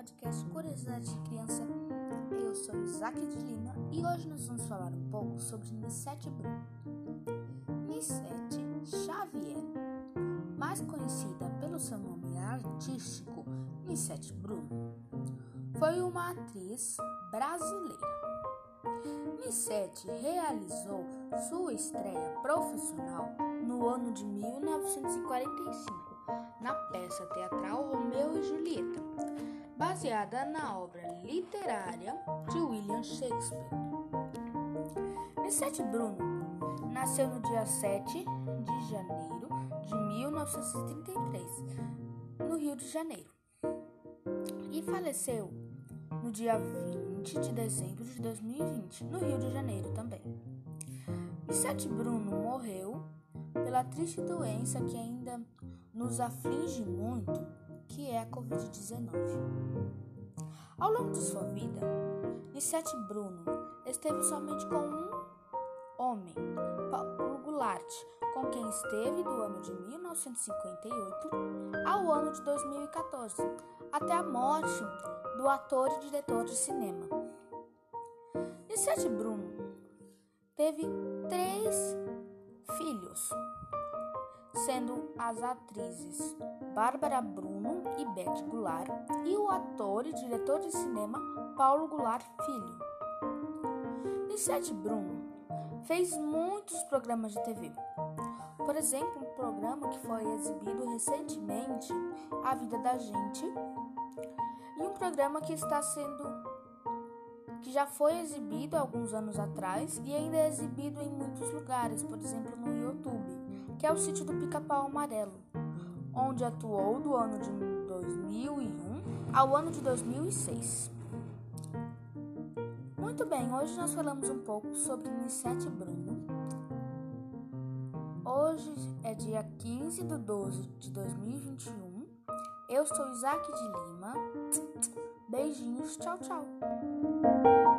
podcast Curiosidade de Criança. Eu sou Isaac de Lima e hoje nós vamos falar um pouco sobre Nissete Bruno. Nissete Xavier, mais conhecida pelo seu nome artístico Nissete Bruno, foi uma atriz brasileira. Nissete realizou sua estreia profissional no ano de 1945 na peça teatral Romeu e Julieta, baseada na obra literária de William Shakespeare. Nissete Bruno nasceu no dia 7 de janeiro de 1933, no Rio de Janeiro, e faleceu no dia 20 de dezembro de 2020, no Rio de Janeiro também. Nissete Bruno morreu pela triste doença que ainda nos aflige muito a Covid-19. Ao longo de sua vida, Nissete Bruno esteve somente com um homem, Paulo Goulart, com quem esteve do ano de 1958 ao ano de 2014, até a morte do ator e diretor de cinema. Nissete Bruno teve três filhos sendo as atrizes Bárbara Bruno e Beth Goulart e o ator e diretor de cinema Paulo Goulart Filho. Nissete Bruno fez muitos programas de TV. Por exemplo, um programa que foi exibido recentemente, A Vida da Gente, e um programa que está sendo que já foi exibido alguns anos atrás e ainda é exibido em muitos lugares, por exemplo no YouTube que é o sítio do Pica-Pau Amarelo, onde atuou do ano de 2001 ao ano de 2006. Muito bem, hoje nós falamos um pouco sobre Nissete Bruno. Hoje é dia 15 de 12 de 2021. Eu sou Isaac de Lima. Beijinhos, tchau, tchau.